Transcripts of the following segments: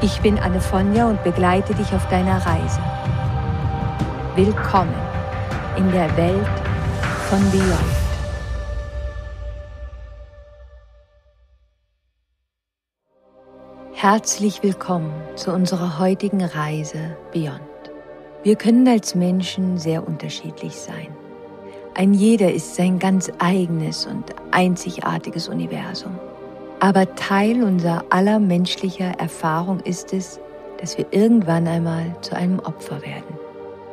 Ich bin Anne Fonja und begleite dich auf deiner Reise. Willkommen in der Welt von Beyond. Herzlich willkommen zu unserer heutigen Reise Beyond. Wir können als Menschen sehr unterschiedlich sein. Ein jeder ist sein ganz eigenes und einzigartiges Universum. Aber Teil unserer aller menschlicher Erfahrung ist es, dass wir irgendwann einmal zu einem Opfer werden.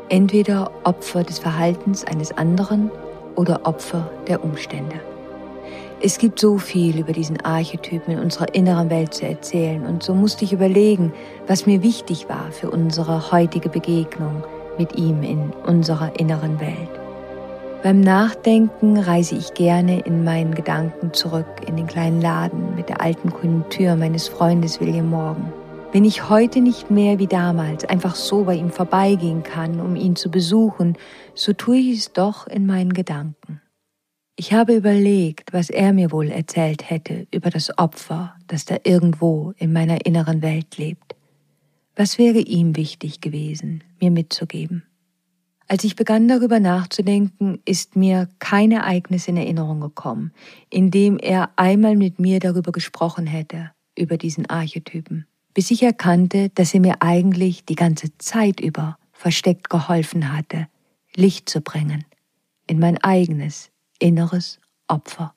Entweder Opfer des Verhaltens eines anderen oder Opfer der Umstände. Es gibt so viel über diesen Archetypen in unserer inneren Welt zu erzählen und so musste ich überlegen, was mir wichtig war für unsere heutige Begegnung mit ihm in unserer inneren Welt. Beim Nachdenken reise ich gerne in meinen Gedanken zurück in den kleinen Laden mit der alten Tür meines Freundes William Morgan. Wenn ich heute nicht mehr wie damals einfach so bei ihm vorbeigehen kann, um ihn zu besuchen, so tue ich es doch in meinen Gedanken. Ich habe überlegt, was er mir wohl erzählt hätte über das Opfer, das da irgendwo in meiner inneren Welt lebt. Was wäre ihm wichtig gewesen, mir mitzugeben? Als ich begann darüber nachzudenken, ist mir kein Ereignis in Erinnerung gekommen, in dem er einmal mit mir darüber gesprochen hätte, über diesen Archetypen, bis ich erkannte, dass er mir eigentlich die ganze Zeit über versteckt geholfen hatte, Licht zu bringen in mein eigenes, inneres Opfer.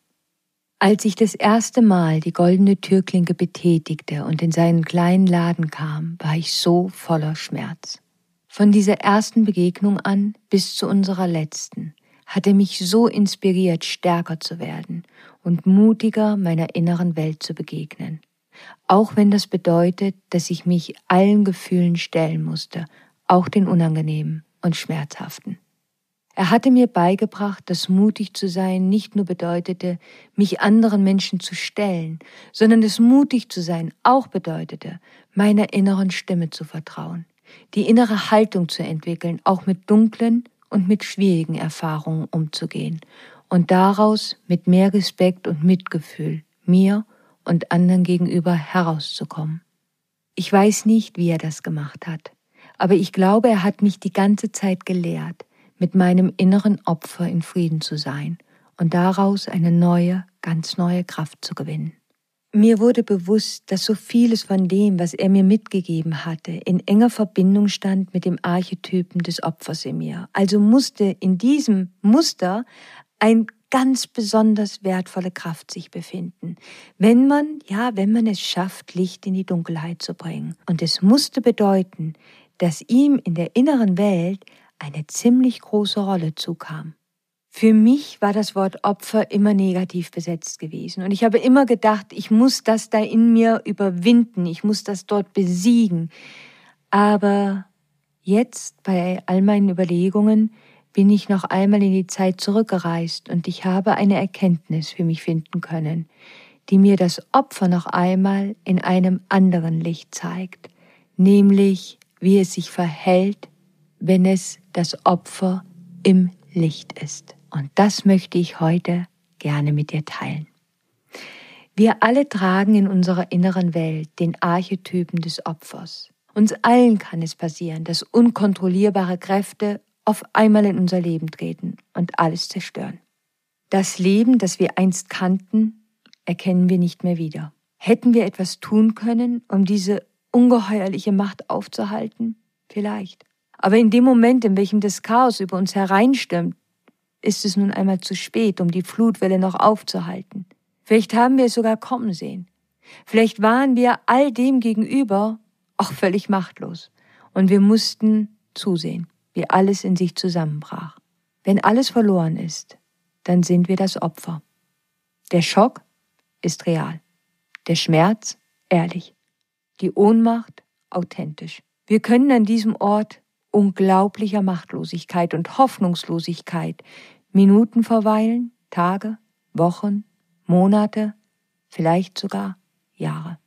Als ich das erste Mal die goldene Türklinke betätigte und in seinen kleinen Laden kam, war ich so voller Schmerz. Von dieser ersten Begegnung an bis zu unserer letzten hat er mich so inspiriert, stärker zu werden und mutiger meiner inneren Welt zu begegnen. Auch wenn das bedeutet, dass ich mich allen Gefühlen stellen musste, auch den unangenehmen und schmerzhaften. Er hatte mir beigebracht, dass mutig zu sein nicht nur bedeutete, mich anderen Menschen zu stellen, sondern dass mutig zu sein auch bedeutete, meiner inneren Stimme zu vertrauen die innere Haltung zu entwickeln, auch mit dunklen und mit schwierigen Erfahrungen umzugehen und daraus mit mehr Respekt und Mitgefühl mir und anderen gegenüber herauszukommen. Ich weiß nicht, wie er das gemacht hat, aber ich glaube, er hat mich die ganze Zeit gelehrt, mit meinem inneren Opfer in Frieden zu sein und daraus eine neue, ganz neue Kraft zu gewinnen. Mir wurde bewusst, dass so vieles von dem, was er mir mitgegeben hatte, in enger Verbindung stand mit dem Archetypen des Opfers in mir. Also musste in diesem Muster ein ganz besonders wertvolle Kraft sich befinden, wenn man, ja, wenn man es schafft, Licht in die Dunkelheit zu bringen. Und es musste bedeuten, dass ihm in der inneren Welt eine ziemlich große Rolle zukam. Für mich war das Wort Opfer immer negativ besetzt gewesen. Und ich habe immer gedacht, ich muss das da in mir überwinden, ich muss das dort besiegen. Aber jetzt, bei all meinen Überlegungen, bin ich noch einmal in die Zeit zurückgereist und ich habe eine Erkenntnis für mich finden können, die mir das Opfer noch einmal in einem anderen Licht zeigt, nämlich wie es sich verhält, wenn es das Opfer im Licht ist. Und das möchte ich heute gerne mit dir teilen. Wir alle tragen in unserer inneren Welt den Archetypen des Opfers. Uns allen kann es passieren, dass unkontrollierbare Kräfte auf einmal in unser Leben treten und alles zerstören. Das Leben, das wir einst kannten, erkennen wir nicht mehr wieder. Hätten wir etwas tun können, um diese ungeheuerliche Macht aufzuhalten? Vielleicht. Aber in dem Moment, in welchem das Chaos über uns hereinstürmt, ist es nun einmal zu spät, um die Flutwelle noch aufzuhalten. Vielleicht haben wir es sogar kommen sehen. Vielleicht waren wir all dem gegenüber auch völlig machtlos. Und wir mussten zusehen, wie alles in sich zusammenbrach. Wenn alles verloren ist, dann sind wir das Opfer. Der Schock ist real. Der Schmerz ehrlich. die Ohnmacht authentisch. Wir können an diesem Ort unglaublicher Machtlosigkeit und Hoffnungslosigkeit Minuten verweilen, Tage, Wochen, Monate, vielleicht sogar Jahre.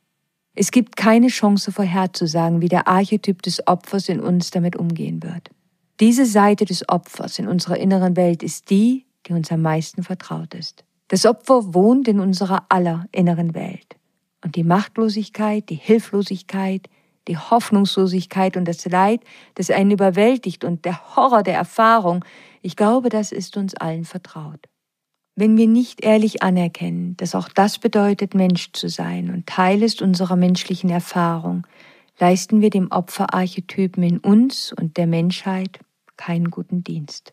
Es gibt keine Chance vorherzusagen, wie der Archetyp des Opfers in uns damit umgehen wird. Diese Seite des Opfers in unserer inneren Welt ist die, die uns am meisten vertraut ist. Das Opfer wohnt in unserer aller inneren Welt. Und die Machtlosigkeit, die Hilflosigkeit, die Hoffnungslosigkeit und das Leid, das einen überwältigt und der Horror der Erfahrung, ich glaube, das ist uns allen vertraut. Wenn wir nicht ehrlich anerkennen, dass auch das bedeutet, Mensch zu sein und Teil ist unserer menschlichen Erfahrung, leisten wir dem Opferarchetypen in uns und der Menschheit keinen guten Dienst.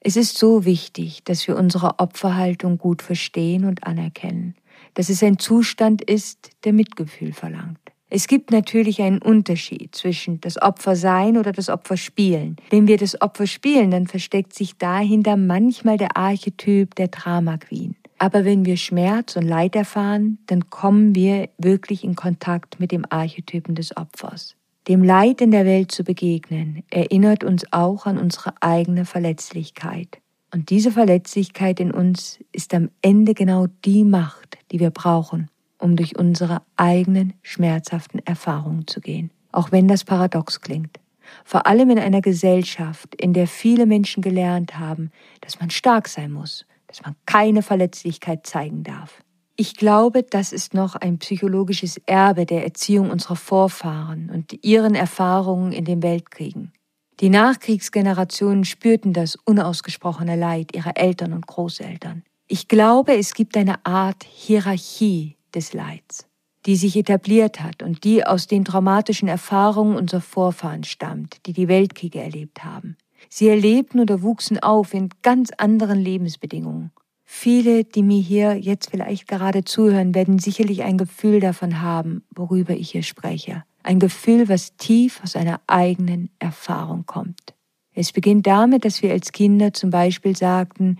Es ist so wichtig, dass wir unsere Opferhaltung gut verstehen und anerkennen, dass es ein Zustand ist, der Mitgefühl verlangt. Es gibt natürlich einen Unterschied zwischen das Opfer sein oder das Opfer spielen. Wenn wir das Opfer spielen, dann versteckt sich dahinter manchmal der Archetyp der Drama Queen. Aber wenn wir Schmerz und Leid erfahren, dann kommen wir wirklich in Kontakt mit dem Archetypen des Opfers. Dem Leid in der Welt zu begegnen, erinnert uns auch an unsere eigene Verletzlichkeit. Und diese Verletzlichkeit in uns ist am Ende genau die Macht, die wir brauchen, um durch unsere eigenen schmerzhaften Erfahrungen zu gehen, auch wenn das paradox klingt. Vor allem in einer Gesellschaft, in der viele Menschen gelernt haben, dass man stark sein muss, dass man keine Verletzlichkeit zeigen darf. Ich glaube, das ist noch ein psychologisches Erbe der Erziehung unserer Vorfahren und ihren Erfahrungen in den Weltkriegen. Die Nachkriegsgenerationen spürten das unausgesprochene Leid ihrer Eltern und Großeltern. Ich glaube, es gibt eine Art Hierarchie des Leids, die sich etabliert hat und die aus den traumatischen Erfahrungen unserer Vorfahren stammt, die die Weltkriege erlebt haben. Sie erlebten oder wuchsen auf in ganz anderen Lebensbedingungen. Viele, die mir hier jetzt vielleicht gerade zuhören, werden sicherlich ein Gefühl davon haben, worüber ich hier spreche. Ein Gefühl, was tief aus einer eigenen Erfahrung kommt. Es beginnt damit, dass wir als Kinder zum Beispiel sagten,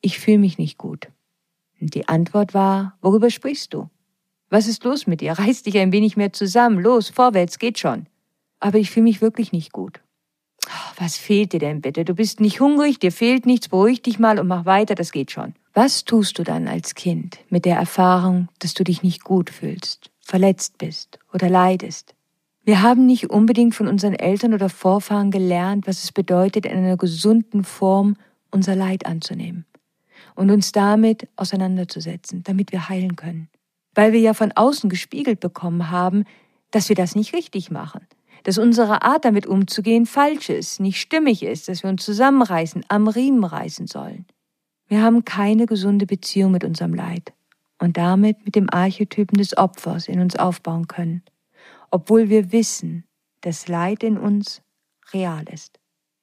ich fühle mich nicht gut. Und die Antwort war, worüber sprichst du? Was ist los mit dir? Reiß dich ein wenig mehr zusammen. Los, vorwärts, geht schon. Aber ich fühle mich wirklich nicht gut. Was fehlt dir denn bitte? Du bist nicht hungrig, dir fehlt nichts, beruhig dich mal und mach weiter, das geht schon. Was tust du dann als Kind mit der Erfahrung, dass du dich nicht gut fühlst, verletzt bist oder leidest? Wir haben nicht unbedingt von unseren Eltern oder Vorfahren gelernt, was es bedeutet, in einer gesunden Form unser Leid anzunehmen und uns damit auseinanderzusetzen, damit wir heilen können. Weil wir ja von außen gespiegelt bekommen haben, dass wir das nicht richtig machen, dass unsere Art damit umzugehen falsch ist, nicht stimmig ist, dass wir uns zusammenreißen, am Riemen reißen sollen. Wir haben keine gesunde Beziehung mit unserem Leid und damit mit dem Archetypen des Opfers in uns aufbauen können, obwohl wir wissen, dass Leid in uns real ist.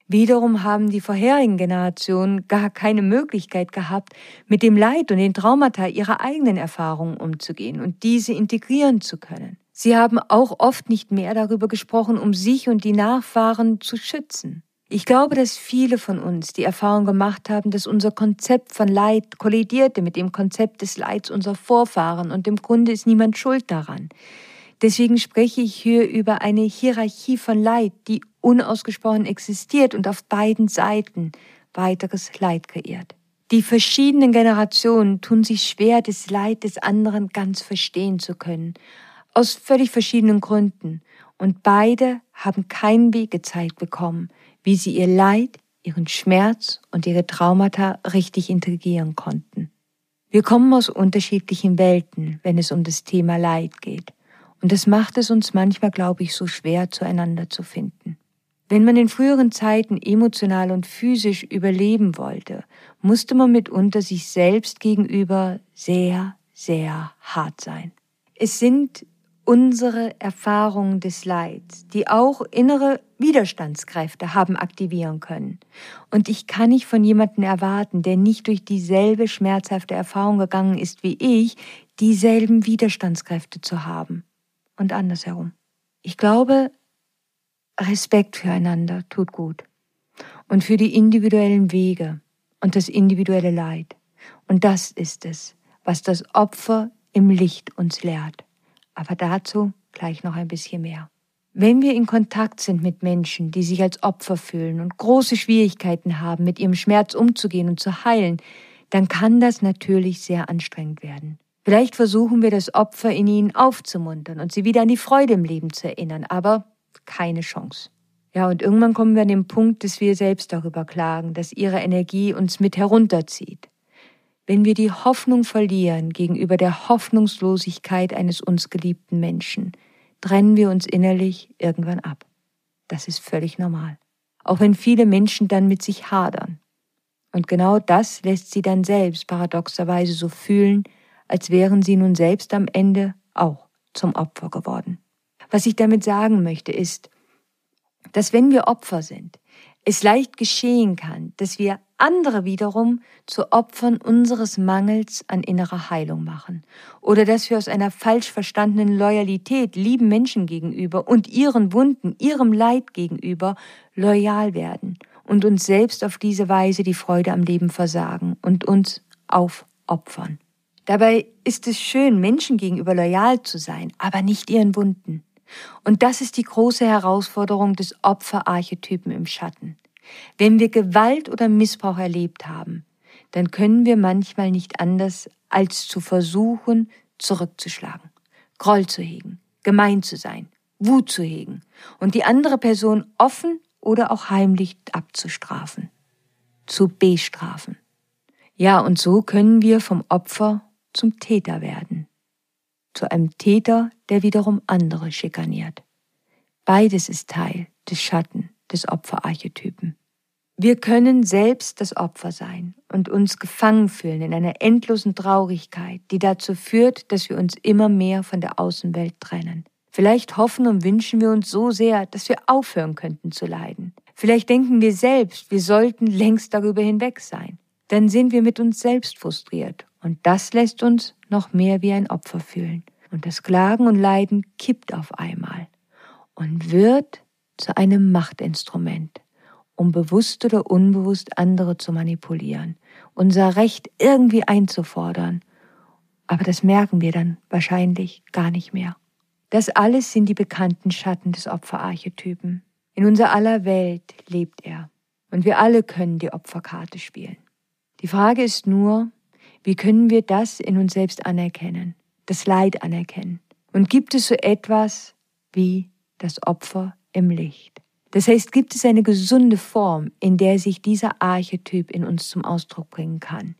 Wiederum haben die vorherigen Generationen gar keine Möglichkeit gehabt, mit dem Leid und den Traumata ihrer eigenen Erfahrungen umzugehen und diese integrieren zu können. Sie haben auch oft nicht mehr darüber gesprochen, um sich und die Nachfahren zu schützen. Ich glaube, dass viele von uns die Erfahrung gemacht haben, dass unser Konzept von Leid kollidierte mit dem Konzept des Leids unserer Vorfahren und im Grunde ist niemand schuld daran. Deswegen spreche ich hier über eine Hierarchie von Leid, die unausgesprochen existiert und auf beiden Seiten weiteres Leid kreiert. Die verschiedenen Generationen tun sich schwer, das Leid des anderen ganz verstehen zu können, aus völlig verschiedenen Gründen. Und beide haben keinen Weg gezeigt bekommen, wie sie ihr Leid, ihren Schmerz und ihre Traumata richtig integrieren konnten. Wir kommen aus unterschiedlichen Welten, wenn es um das Thema Leid geht. Und das macht es uns manchmal, glaube ich, so schwer, zueinander zu finden. Wenn man in früheren Zeiten emotional und physisch überleben wollte, musste man mitunter sich selbst gegenüber sehr, sehr hart sein. Es sind unsere Erfahrungen des Leids, die auch innere Widerstandskräfte haben aktivieren können. Und ich kann nicht von jemandem erwarten, der nicht durch dieselbe schmerzhafte Erfahrung gegangen ist wie ich, dieselben Widerstandskräfte zu haben und andersherum. Ich glaube, Respekt füreinander tut gut und für die individuellen Wege und das individuelle Leid. Und das ist es, was das Opfer im Licht uns lehrt. Aber dazu gleich noch ein bisschen mehr. Wenn wir in Kontakt sind mit Menschen, die sich als Opfer fühlen und große Schwierigkeiten haben, mit ihrem Schmerz umzugehen und zu heilen, dann kann das natürlich sehr anstrengend werden. Vielleicht versuchen wir das Opfer in ihnen aufzumuntern und sie wieder an die Freude im Leben zu erinnern, aber keine Chance. Ja, und irgendwann kommen wir an den Punkt, dass wir selbst darüber klagen, dass ihre Energie uns mit herunterzieht. Wenn wir die Hoffnung verlieren gegenüber der Hoffnungslosigkeit eines uns geliebten Menschen, trennen wir uns innerlich irgendwann ab. Das ist völlig normal. Auch wenn viele Menschen dann mit sich hadern. Und genau das lässt sie dann selbst paradoxerweise so fühlen, als wären sie nun selbst am Ende auch zum Opfer geworden. Was ich damit sagen möchte, ist, dass wenn wir Opfer sind, es leicht geschehen kann, dass wir andere wiederum zu Opfern unseres Mangels an innerer Heilung machen oder dass wir aus einer falsch verstandenen Loyalität lieben Menschen gegenüber und ihren Wunden, ihrem Leid gegenüber loyal werden und uns selbst auf diese Weise die Freude am Leben versagen und uns aufopfern. Dabei ist es schön, Menschen gegenüber loyal zu sein, aber nicht ihren Wunden. Und das ist die große Herausforderung des Opferarchetypen im Schatten. Wenn wir Gewalt oder Missbrauch erlebt haben, dann können wir manchmal nicht anders, als zu versuchen, zurückzuschlagen, Groll zu hegen, gemein zu sein, Wut zu hegen und die andere Person offen oder auch heimlich abzustrafen, zu bestrafen. Ja, und so können wir vom Opfer zum Täter werden zu einem Täter, der wiederum andere schikaniert. Beides ist Teil des Schatten des Opferarchetypen. Wir können selbst das Opfer sein und uns gefangen fühlen in einer endlosen Traurigkeit, die dazu führt, dass wir uns immer mehr von der Außenwelt trennen. Vielleicht hoffen und wünschen wir uns so sehr, dass wir aufhören könnten zu leiden. Vielleicht denken wir selbst, wir sollten längst darüber hinweg sein. Dann sind wir mit uns selbst frustriert und das lässt uns noch mehr wie ein Opfer fühlen. Und das Klagen und Leiden kippt auf einmal und wird zu einem Machtinstrument, um bewusst oder unbewusst andere zu manipulieren, unser Recht irgendwie einzufordern. Aber das merken wir dann wahrscheinlich gar nicht mehr. Das alles sind die bekannten Schatten des Opferarchetypen. In unser aller Welt lebt er. Und wir alle können die Opferkarte spielen. Die Frage ist nur, wie können wir das in uns selbst anerkennen, das Leid anerkennen? Und gibt es so etwas wie das Opfer im Licht? Das heißt, gibt es eine gesunde Form, in der sich dieser Archetyp in uns zum Ausdruck bringen kann?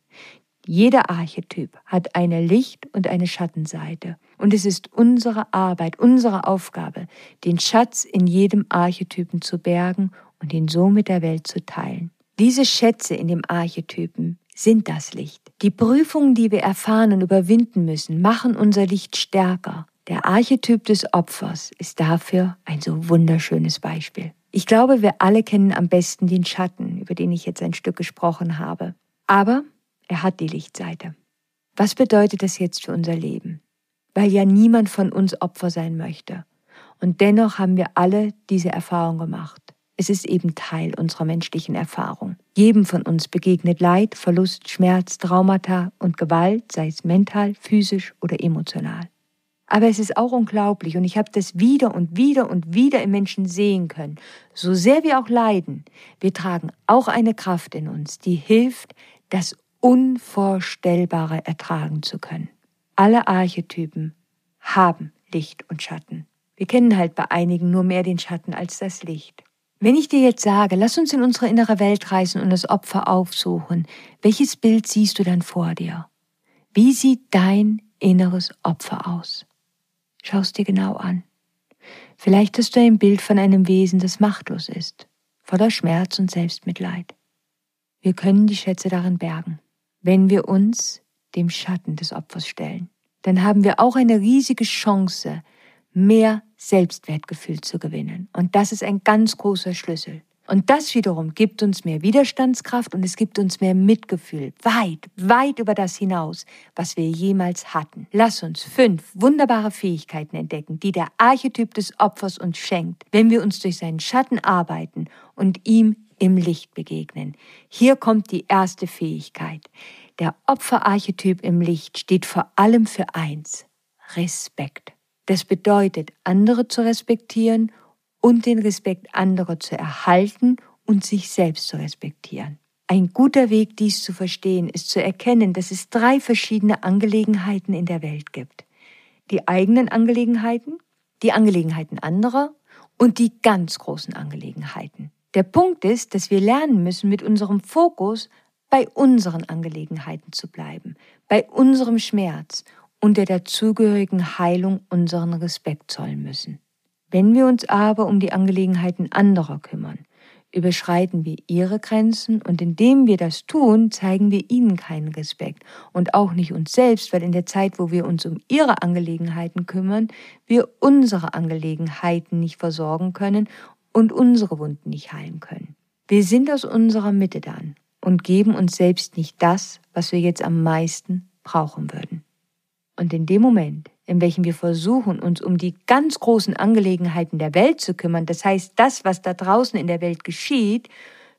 Jeder Archetyp hat eine Licht- und eine Schattenseite. Und es ist unsere Arbeit, unsere Aufgabe, den Schatz in jedem Archetypen zu bergen und ihn so mit der Welt zu teilen. Diese Schätze in dem Archetypen sind das Licht. Die Prüfungen, die wir erfahren und überwinden müssen, machen unser Licht stärker. Der Archetyp des Opfers ist dafür ein so wunderschönes Beispiel. Ich glaube, wir alle kennen am besten den Schatten, über den ich jetzt ein Stück gesprochen habe. Aber er hat die Lichtseite. Was bedeutet das jetzt für unser Leben? Weil ja niemand von uns Opfer sein möchte. Und dennoch haben wir alle diese Erfahrung gemacht. Es ist eben Teil unserer menschlichen Erfahrung. Jedem von uns begegnet Leid, Verlust, Schmerz, Traumata und Gewalt, sei es mental, physisch oder emotional. Aber es ist auch unglaublich und ich habe das wieder und wieder und wieder im Menschen sehen können. So sehr wir auch leiden, wir tragen auch eine Kraft in uns, die hilft, das Unvorstellbare ertragen zu können. Alle Archetypen haben Licht und Schatten. Wir kennen halt bei einigen nur mehr den Schatten als das Licht. Wenn ich dir jetzt sage, lass uns in unsere innere Welt reisen und das Opfer aufsuchen, welches Bild siehst du dann vor dir? Wie sieht dein inneres Opfer aus? Schau es dir genau an. Vielleicht hast du ein Bild von einem Wesen, das machtlos ist, voller Schmerz und Selbstmitleid. Wir können die Schätze darin bergen. Wenn wir uns dem Schatten des Opfers stellen, dann haben wir auch eine riesige Chance, mehr Selbstwertgefühl zu gewinnen. Und das ist ein ganz großer Schlüssel. Und das wiederum gibt uns mehr Widerstandskraft und es gibt uns mehr Mitgefühl, weit, weit über das hinaus, was wir jemals hatten. Lass uns fünf wunderbare Fähigkeiten entdecken, die der Archetyp des Opfers uns schenkt, wenn wir uns durch seinen Schatten arbeiten und ihm im Licht begegnen. Hier kommt die erste Fähigkeit. Der Opferarchetyp im Licht steht vor allem für eins, Respekt. Das bedeutet, andere zu respektieren und den Respekt anderer zu erhalten und sich selbst zu respektieren. Ein guter Weg, dies zu verstehen, ist zu erkennen, dass es drei verschiedene Angelegenheiten in der Welt gibt. Die eigenen Angelegenheiten, die Angelegenheiten anderer und die ganz großen Angelegenheiten. Der Punkt ist, dass wir lernen müssen, mit unserem Fokus bei unseren Angelegenheiten zu bleiben, bei unserem Schmerz und der dazugehörigen Heilung unseren Respekt zollen müssen. Wenn wir uns aber um die Angelegenheiten anderer kümmern, überschreiten wir ihre Grenzen und indem wir das tun, zeigen wir ihnen keinen Respekt und auch nicht uns selbst, weil in der Zeit, wo wir uns um ihre Angelegenheiten kümmern, wir unsere Angelegenheiten nicht versorgen können und unsere Wunden nicht heilen können. Wir sind aus unserer Mitte dann und geben uns selbst nicht das, was wir jetzt am meisten brauchen würden. Und in dem Moment, in welchem wir versuchen, uns um die ganz großen Angelegenheiten der Welt zu kümmern, das heißt das, was da draußen in der Welt geschieht,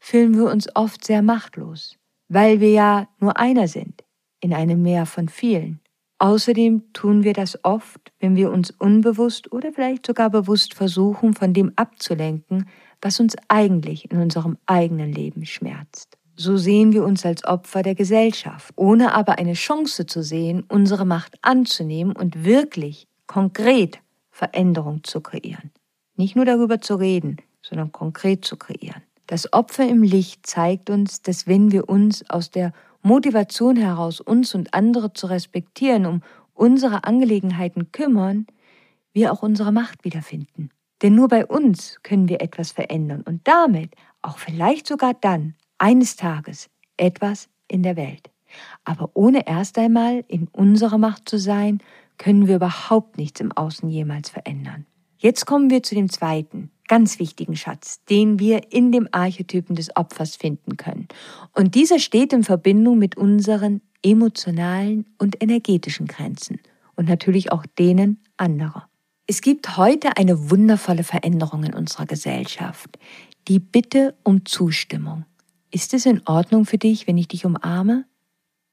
fühlen wir uns oft sehr machtlos, weil wir ja nur einer sind, in einem Meer von vielen. Außerdem tun wir das oft, wenn wir uns unbewusst oder vielleicht sogar bewusst versuchen, von dem abzulenken, was uns eigentlich in unserem eigenen Leben schmerzt. So sehen wir uns als Opfer der Gesellschaft, ohne aber eine Chance zu sehen, unsere Macht anzunehmen und wirklich konkret Veränderung zu kreieren. Nicht nur darüber zu reden, sondern konkret zu kreieren. Das Opfer im Licht zeigt uns, dass wenn wir uns aus der Motivation heraus, uns und andere zu respektieren, um unsere Angelegenheiten kümmern, wir auch unsere Macht wiederfinden. Denn nur bei uns können wir etwas verändern und damit auch vielleicht sogar dann eines Tages etwas in der Welt. Aber ohne erst einmal in unserer Macht zu sein, können wir überhaupt nichts im Außen jemals verändern. Jetzt kommen wir zu dem zweiten, ganz wichtigen Schatz, den wir in dem Archetypen des Opfers finden können. Und dieser steht in Verbindung mit unseren emotionalen und energetischen Grenzen und natürlich auch denen anderer. Es gibt heute eine wundervolle Veränderung in unserer Gesellschaft, die Bitte um Zustimmung. Ist es in Ordnung für dich, wenn ich dich umarme?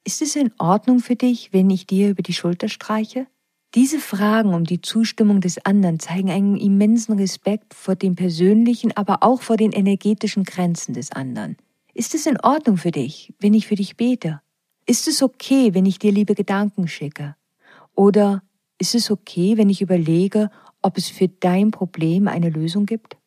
Ist es in Ordnung für dich, wenn ich dir über die Schulter streiche? Diese Fragen um die Zustimmung des anderen zeigen einen immensen Respekt vor den persönlichen, aber auch vor den energetischen Grenzen des anderen. Ist es in Ordnung für dich, wenn ich für dich bete? Ist es okay, wenn ich dir liebe Gedanken schicke? Oder ist es okay, wenn ich überlege, ob es für dein Problem eine Lösung gibt?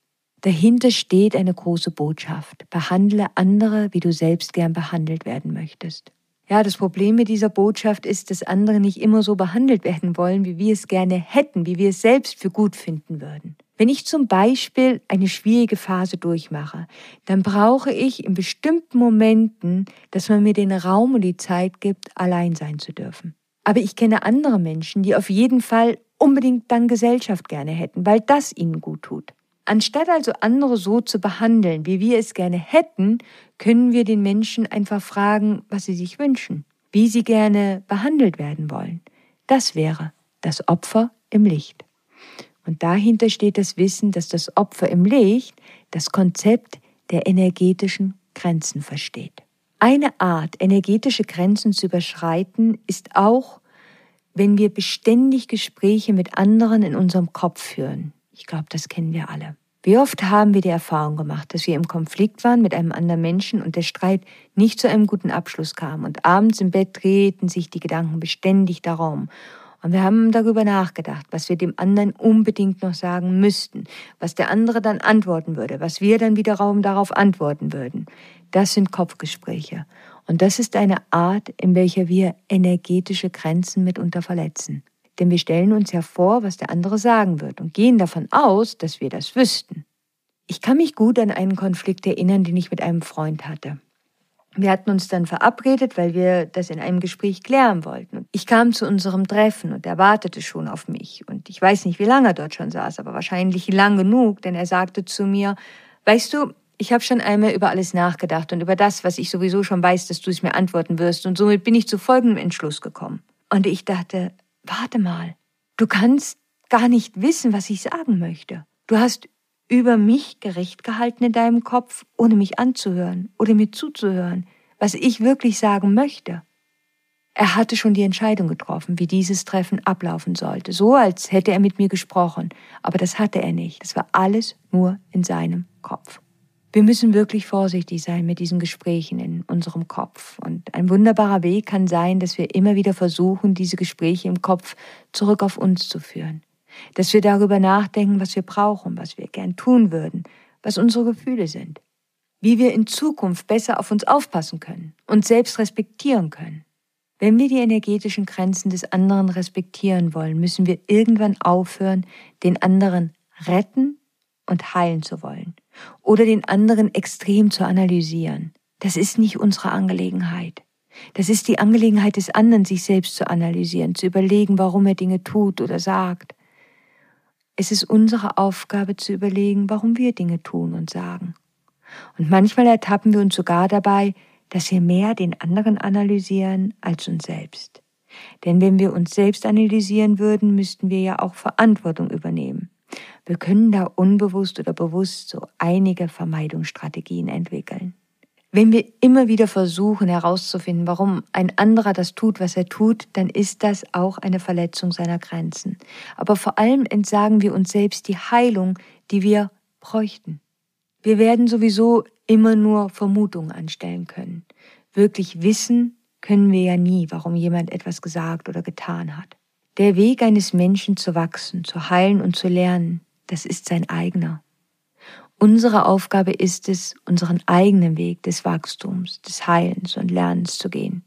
Dahinter steht eine große Botschaft. Behandle andere, wie du selbst gern behandelt werden möchtest. Ja, das Problem mit dieser Botschaft ist, dass andere nicht immer so behandelt werden wollen, wie wir es gerne hätten, wie wir es selbst für gut finden würden. Wenn ich zum Beispiel eine schwierige Phase durchmache, dann brauche ich in bestimmten Momenten, dass man mir den Raum und die Zeit gibt, allein sein zu dürfen. Aber ich kenne andere Menschen, die auf jeden Fall unbedingt dann Gesellschaft gerne hätten, weil das ihnen gut tut. Anstatt also andere so zu behandeln, wie wir es gerne hätten, können wir den Menschen einfach fragen, was sie sich wünschen, wie sie gerne behandelt werden wollen. Das wäre das Opfer im Licht. Und dahinter steht das Wissen, dass das Opfer im Licht das Konzept der energetischen Grenzen versteht. Eine Art, energetische Grenzen zu überschreiten, ist auch, wenn wir beständig Gespräche mit anderen in unserem Kopf führen. Ich glaube, das kennen wir alle. Wie oft haben wir die Erfahrung gemacht, dass wir im Konflikt waren mit einem anderen Menschen und der Streit nicht zu einem guten Abschluss kam und abends im Bett drehten sich die Gedanken beständig darum. Und wir haben darüber nachgedacht, was wir dem anderen unbedingt noch sagen müssten, was der andere dann antworten würde, was wir dann wiederum darauf antworten würden. Das sind Kopfgespräche. Und das ist eine Art, in welcher wir energetische Grenzen mitunter verletzen. Denn wir stellen uns ja vor, was der andere sagen wird und gehen davon aus, dass wir das wüssten. Ich kann mich gut an einen Konflikt erinnern, den ich mit einem Freund hatte. Wir hatten uns dann verabredet, weil wir das in einem Gespräch klären wollten. Ich kam zu unserem Treffen und er wartete schon auf mich. Und ich weiß nicht, wie lange er dort schon saß, aber wahrscheinlich lang genug, denn er sagte zu mir, weißt du, ich habe schon einmal über alles nachgedacht und über das, was ich sowieso schon weiß, dass du es mir antworten wirst. Und somit bin ich zu folgendem Entschluss gekommen. Und ich dachte, warte mal, du kannst gar nicht wissen, was ich sagen möchte. Du hast über mich gerecht gehalten in deinem Kopf, ohne mich anzuhören oder mir zuzuhören, was ich wirklich sagen möchte. Er hatte schon die Entscheidung getroffen, wie dieses Treffen ablaufen sollte, so als hätte er mit mir gesprochen, aber das hatte er nicht, das war alles nur in seinem Kopf. Wir müssen wirklich vorsichtig sein mit diesen Gesprächen in unserem Kopf. Und ein wunderbarer Weg kann sein, dass wir immer wieder versuchen, diese Gespräche im Kopf zurück auf uns zu führen. Dass wir darüber nachdenken, was wir brauchen, was wir gern tun würden, was unsere Gefühle sind. Wie wir in Zukunft besser auf uns aufpassen können, und selbst respektieren können. Wenn wir die energetischen Grenzen des anderen respektieren wollen, müssen wir irgendwann aufhören, den anderen retten und heilen zu wollen oder den anderen extrem zu analysieren. Das ist nicht unsere Angelegenheit. Das ist die Angelegenheit des anderen, sich selbst zu analysieren, zu überlegen, warum er Dinge tut oder sagt. Es ist unsere Aufgabe zu überlegen, warum wir Dinge tun und sagen. Und manchmal ertappen wir uns sogar dabei, dass wir mehr den anderen analysieren als uns selbst. Denn wenn wir uns selbst analysieren würden, müssten wir ja auch Verantwortung übernehmen. Wir können da unbewusst oder bewusst so einige Vermeidungsstrategien entwickeln. Wenn wir immer wieder versuchen herauszufinden, warum ein anderer das tut, was er tut, dann ist das auch eine Verletzung seiner Grenzen. Aber vor allem entsagen wir uns selbst die Heilung, die wir bräuchten. Wir werden sowieso immer nur Vermutungen anstellen können. Wirklich wissen können wir ja nie, warum jemand etwas gesagt oder getan hat. Der Weg eines Menschen zu wachsen, zu heilen und zu lernen, das ist sein eigener. Unsere Aufgabe ist es, unseren eigenen Weg des Wachstums, des Heilens und Lernens zu gehen.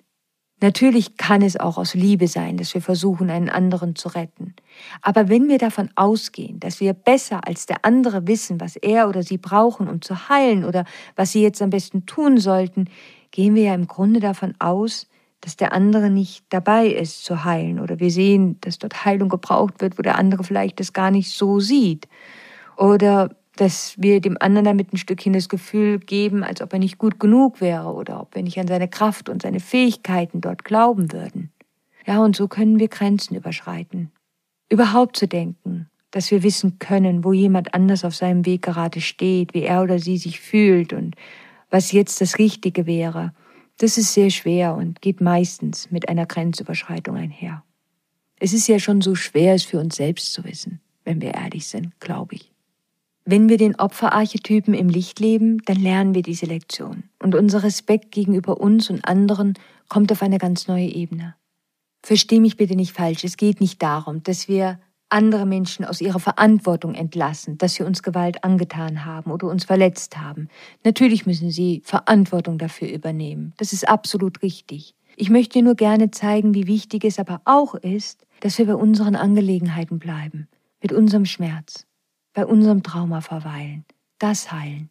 Natürlich kann es auch aus Liebe sein, dass wir versuchen, einen anderen zu retten. Aber wenn wir davon ausgehen, dass wir besser als der andere wissen, was er oder sie brauchen, um zu heilen oder was sie jetzt am besten tun sollten, gehen wir ja im Grunde davon aus, dass der andere nicht dabei ist zu heilen oder wir sehen, dass dort Heilung gebraucht wird, wo der andere vielleicht das gar nicht so sieht. Oder dass wir dem anderen damit ein Stückchen das Gefühl geben, als ob er nicht gut genug wäre oder ob wir nicht an seine Kraft und seine Fähigkeiten dort glauben würden. Ja, und so können wir Grenzen überschreiten. Überhaupt zu denken, dass wir wissen können, wo jemand anders auf seinem Weg gerade steht, wie er oder sie sich fühlt und was jetzt das Richtige wäre das ist sehr schwer und geht meistens mit einer Grenzüberschreitung einher. Es ist ja schon so schwer, es für uns selbst zu wissen, wenn wir ehrlich sind, glaube ich. Wenn wir den Opferarchetypen im Licht leben, dann lernen wir diese Lektion. Und unser Respekt gegenüber uns und anderen kommt auf eine ganz neue Ebene. Versteh mich bitte nicht falsch, es geht nicht darum, dass wir andere Menschen aus ihrer Verantwortung entlassen, dass sie uns Gewalt angetan haben oder uns verletzt haben. Natürlich müssen sie Verantwortung dafür übernehmen. Das ist absolut richtig. Ich möchte nur gerne zeigen, wie wichtig es aber auch ist, dass wir bei unseren Angelegenheiten bleiben, mit unserem Schmerz, bei unserem Trauma verweilen, das heilen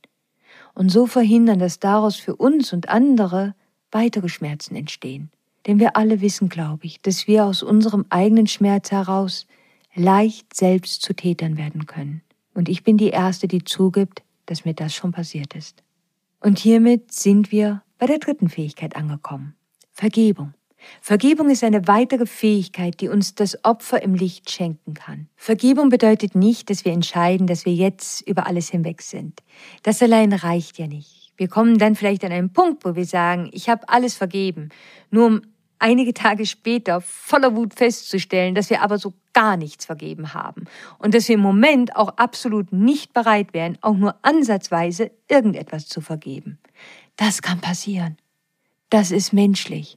und so verhindern, dass daraus für uns und andere weitere Schmerzen entstehen. Denn wir alle wissen, glaube ich, dass wir aus unserem eigenen Schmerz heraus leicht selbst zu Tätern werden können. Und ich bin die Erste, die zugibt, dass mir das schon passiert ist. Und hiermit sind wir bei der dritten Fähigkeit angekommen. Vergebung. Vergebung ist eine weitere Fähigkeit, die uns das Opfer im Licht schenken kann. Vergebung bedeutet nicht, dass wir entscheiden, dass wir jetzt über alles hinweg sind. Das allein reicht ja nicht. Wir kommen dann vielleicht an einen Punkt, wo wir sagen, ich habe alles vergeben, nur um einige Tage später voller Wut festzustellen, dass wir aber so gar nichts vergeben haben und dass wir im Moment auch absolut nicht bereit wären, auch nur ansatzweise irgendetwas zu vergeben. Das kann passieren. Das ist menschlich.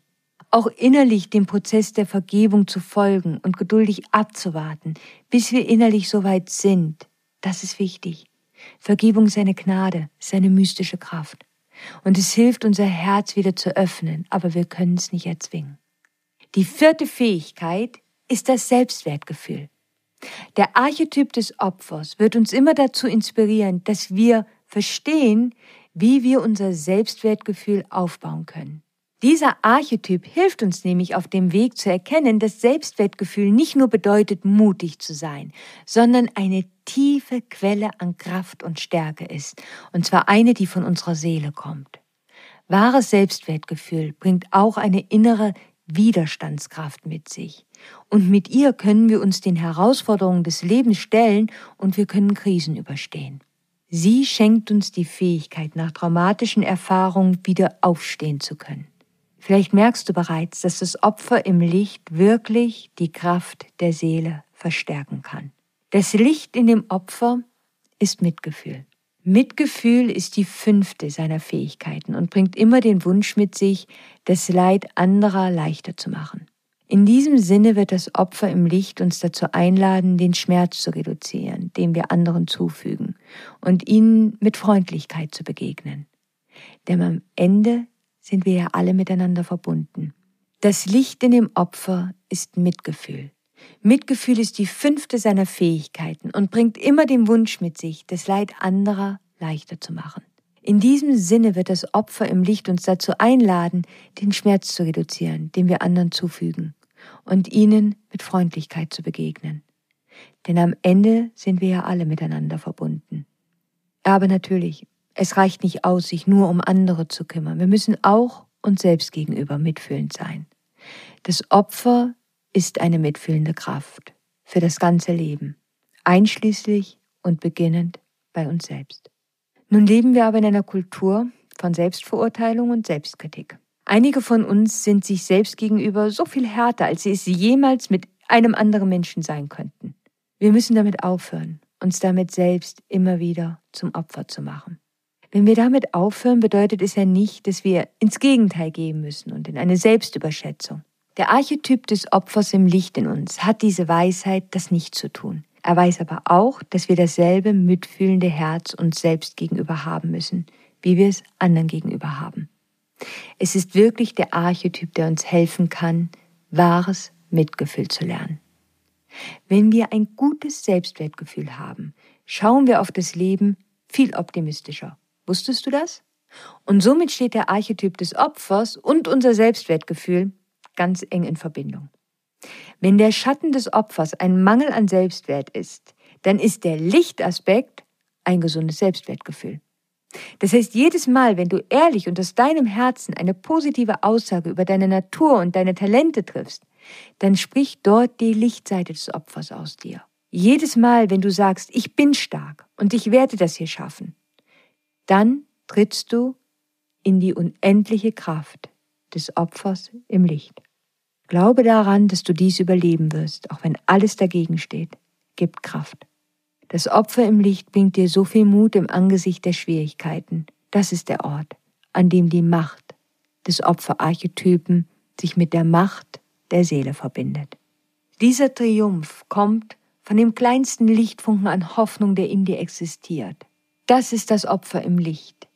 Auch innerlich dem Prozess der Vergebung zu folgen und geduldig abzuwarten, bis wir innerlich soweit sind, das ist wichtig. Vergebung ist eine Gnade, ist eine mystische Kraft. Und es hilft, unser Herz wieder zu öffnen, aber wir können es nicht erzwingen. Die vierte Fähigkeit ist das Selbstwertgefühl. Der Archetyp des Opfers wird uns immer dazu inspirieren, dass wir verstehen, wie wir unser Selbstwertgefühl aufbauen können. Dieser Archetyp hilft uns nämlich auf dem Weg zu erkennen, dass Selbstwertgefühl nicht nur bedeutet, mutig zu sein, sondern eine tiefe Quelle an Kraft und Stärke ist, und zwar eine, die von unserer Seele kommt. Wahres Selbstwertgefühl bringt auch eine innere Widerstandskraft mit sich. Und mit ihr können wir uns den Herausforderungen des Lebens stellen und wir können Krisen überstehen. Sie schenkt uns die Fähigkeit, nach traumatischen Erfahrungen wieder aufstehen zu können. Vielleicht merkst du bereits, dass das Opfer im Licht wirklich die Kraft der Seele verstärken kann. Das Licht in dem Opfer ist Mitgefühl. Mitgefühl ist die fünfte seiner Fähigkeiten und bringt immer den Wunsch mit sich, das Leid anderer leichter zu machen. In diesem Sinne wird das Opfer im Licht uns dazu einladen, den Schmerz zu reduzieren, den wir anderen zufügen, und ihnen mit Freundlichkeit zu begegnen. Denn am Ende sind wir ja alle miteinander verbunden. Das Licht in dem Opfer ist Mitgefühl. Mitgefühl ist die fünfte seiner Fähigkeiten und bringt immer den Wunsch mit sich, das Leid anderer leichter zu machen. In diesem Sinne wird das Opfer im Licht uns dazu einladen, den Schmerz zu reduzieren, den wir anderen zufügen und ihnen mit Freundlichkeit zu begegnen. Denn am Ende sind wir ja alle miteinander verbunden. Aber natürlich, es reicht nicht aus, sich nur um andere zu kümmern. Wir müssen auch uns selbst gegenüber mitfühlend sein. Das Opfer ist eine mitfühlende Kraft für das ganze Leben, einschließlich und beginnend bei uns selbst. Nun leben wir aber in einer Kultur von Selbstverurteilung und Selbstkritik. Einige von uns sind sich selbst gegenüber so viel härter, als sie es jemals mit einem anderen Menschen sein könnten. Wir müssen damit aufhören, uns damit selbst immer wieder zum Opfer zu machen. Wenn wir damit aufhören, bedeutet es ja nicht, dass wir ins Gegenteil gehen müssen und in eine Selbstüberschätzung. Der Archetyp des Opfers im Licht in uns hat diese Weisheit, das nicht zu tun. Er weiß aber auch, dass wir dasselbe mitfühlende Herz uns selbst gegenüber haben müssen, wie wir es anderen gegenüber haben. Es ist wirklich der Archetyp, der uns helfen kann, wahres Mitgefühl zu lernen. Wenn wir ein gutes Selbstwertgefühl haben, schauen wir auf das Leben viel optimistischer. Wusstest du das? Und somit steht der Archetyp des Opfers und unser Selbstwertgefühl ganz eng in Verbindung. Wenn der Schatten des Opfers ein Mangel an Selbstwert ist, dann ist der Lichtaspekt ein gesundes Selbstwertgefühl. Das heißt, jedes Mal, wenn du ehrlich und aus deinem Herzen eine positive Aussage über deine Natur und deine Talente triffst, dann spricht dort die Lichtseite des Opfers aus dir. Jedes Mal, wenn du sagst, ich bin stark und ich werde das hier schaffen, dann trittst du in die unendliche Kraft des Opfers im Licht. Glaube daran, dass du dies überleben wirst, auch wenn alles dagegen steht. Gib Kraft. Das Opfer im Licht bringt dir so viel Mut im Angesicht der Schwierigkeiten. Das ist der Ort, an dem die Macht des Opferarchetypen sich mit der Macht der Seele verbindet. Dieser Triumph kommt von dem kleinsten Lichtfunken an Hoffnung, der in dir existiert. Das ist das Opfer im Licht.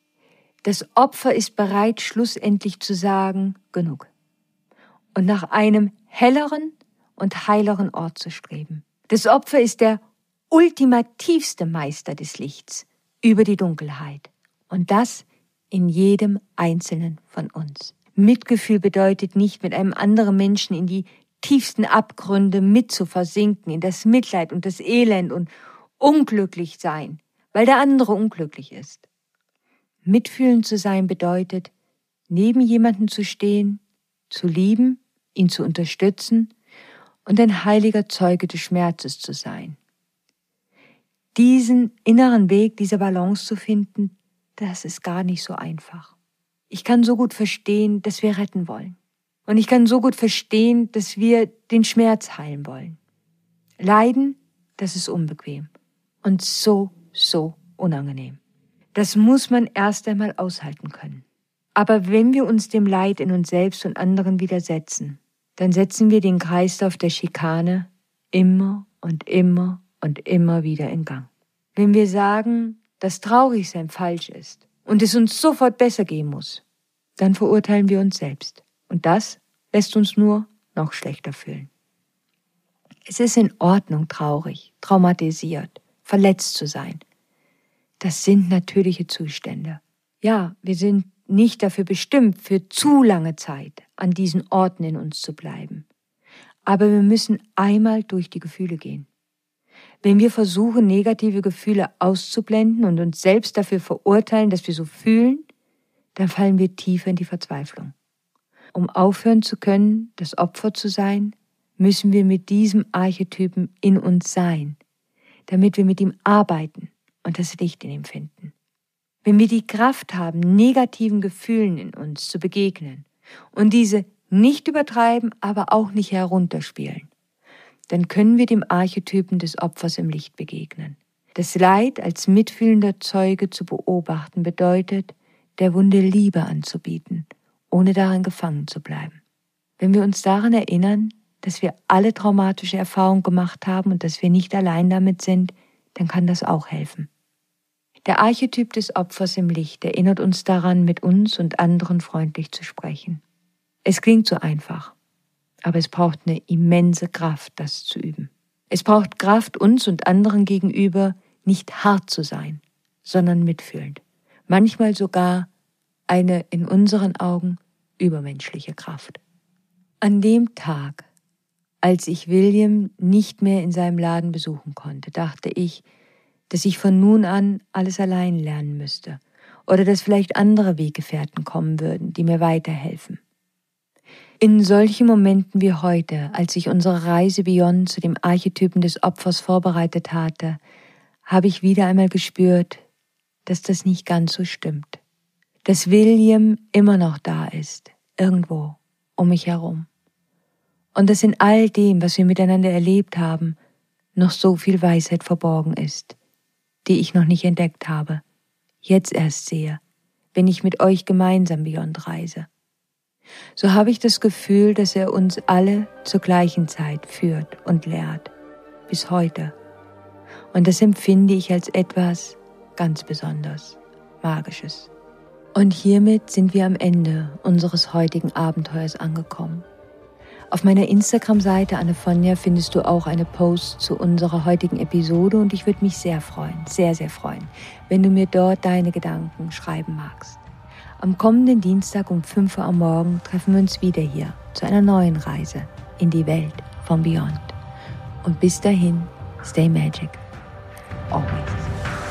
Das Opfer ist bereit, schlussendlich zu sagen, genug. Und nach einem helleren und heileren Ort zu streben. Das Opfer ist der ultimativste Meister des Lichts über die Dunkelheit. Und das in jedem Einzelnen von uns. Mitgefühl bedeutet nicht, mit einem anderen Menschen in die tiefsten Abgründe mit zu versinken, in das Mitleid und das Elend und unglücklich sein, weil der andere unglücklich ist. Mitfühlend zu sein bedeutet, neben jemanden zu stehen, zu lieben, ihn zu unterstützen und ein heiliger Zeuge des Schmerzes zu sein diesen inneren Weg, diese Balance zu finden, das ist gar nicht so einfach. Ich kann so gut verstehen, dass wir retten wollen. Und ich kann so gut verstehen, dass wir den Schmerz heilen wollen. Leiden, das ist unbequem und so, so unangenehm. Das muss man erst einmal aushalten können. Aber wenn wir uns dem Leid in uns selbst und anderen widersetzen, dann setzen wir den Kreislauf der Schikane immer und immer und immer wieder in Gang. Wenn wir sagen, dass Traurigsein falsch ist und es uns sofort besser gehen muss, dann verurteilen wir uns selbst. Und das lässt uns nur noch schlechter fühlen. Es ist in Ordnung, traurig, traumatisiert, verletzt zu sein. Das sind natürliche Zustände. Ja, wir sind nicht dafür bestimmt, für zu lange Zeit an diesen Orten in uns zu bleiben. Aber wir müssen einmal durch die Gefühle gehen. Wenn wir versuchen, negative Gefühle auszublenden und uns selbst dafür verurteilen, dass wir so fühlen, dann fallen wir tiefer in die Verzweiflung. Um aufhören zu können, das Opfer zu sein, müssen wir mit diesem Archetypen in uns sein, damit wir mit ihm arbeiten und das Licht in ihm finden. Wenn wir die Kraft haben, negativen Gefühlen in uns zu begegnen, Und diese nicht übertreiben, aber auch nicht herunterspielen. Dann können wir dem Archetypen des Opfers im Licht begegnen. Das Leid als mitfühlender Zeuge zu beobachten bedeutet, der Wunde Liebe anzubieten, ohne darin gefangen zu bleiben. Wenn wir uns daran erinnern, dass wir alle traumatische Erfahrungen gemacht haben und dass wir nicht allein damit sind, dann kann das auch helfen. Der Archetyp des Opfers im Licht erinnert uns daran, mit uns und anderen freundlich zu sprechen. Es klingt so einfach, aber es braucht eine immense Kraft, das zu üben. Es braucht Kraft, uns und anderen gegenüber nicht hart zu sein, sondern mitfühlend. Manchmal sogar eine in unseren Augen übermenschliche Kraft. An dem Tag, als ich William nicht mehr in seinem Laden besuchen konnte, dachte ich, dass ich von nun an alles allein lernen müsste oder dass vielleicht andere Weggefährten kommen würden, die mir weiterhelfen. In solchen Momenten wie heute, als ich unsere Reise Beyond zu dem Archetypen des Opfers vorbereitet hatte, habe ich wieder einmal gespürt, dass das nicht ganz so stimmt. Dass William immer noch da ist, irgendwo um mich herum. Und dass in all dem, was wir miteinander erlebt haben, noch so viel Weisheit verborgen ist, die ich noch nicht entdeckt habe, jetzt erst sehe, wenn ich mit euch gemeinsam Beyond reise. So habe ich das Gefühl, dass er uns alle zur gleichen Zeit führt und lehrt, bis heute. Und das empfinde ich als etwas ganz besonders, Magisches. Und hiermit sind wir am Ende unseres heutigen Abenteuers angekommen. Auf meiner Instagram-Seite Annefonja findest du auch eine Post zu unserer heutigen Episode und ich würde mich sehr freuen, sehr, sehr freuen, wenn du mir dort deine Gedanken schreiben magst. Am kommenden Dienstag um 5 Uhr am Morgen treffen wir uns wieder hier zu einer neuen Reise in die Welt von Beyond. Und bis dahin, stay magic. Always.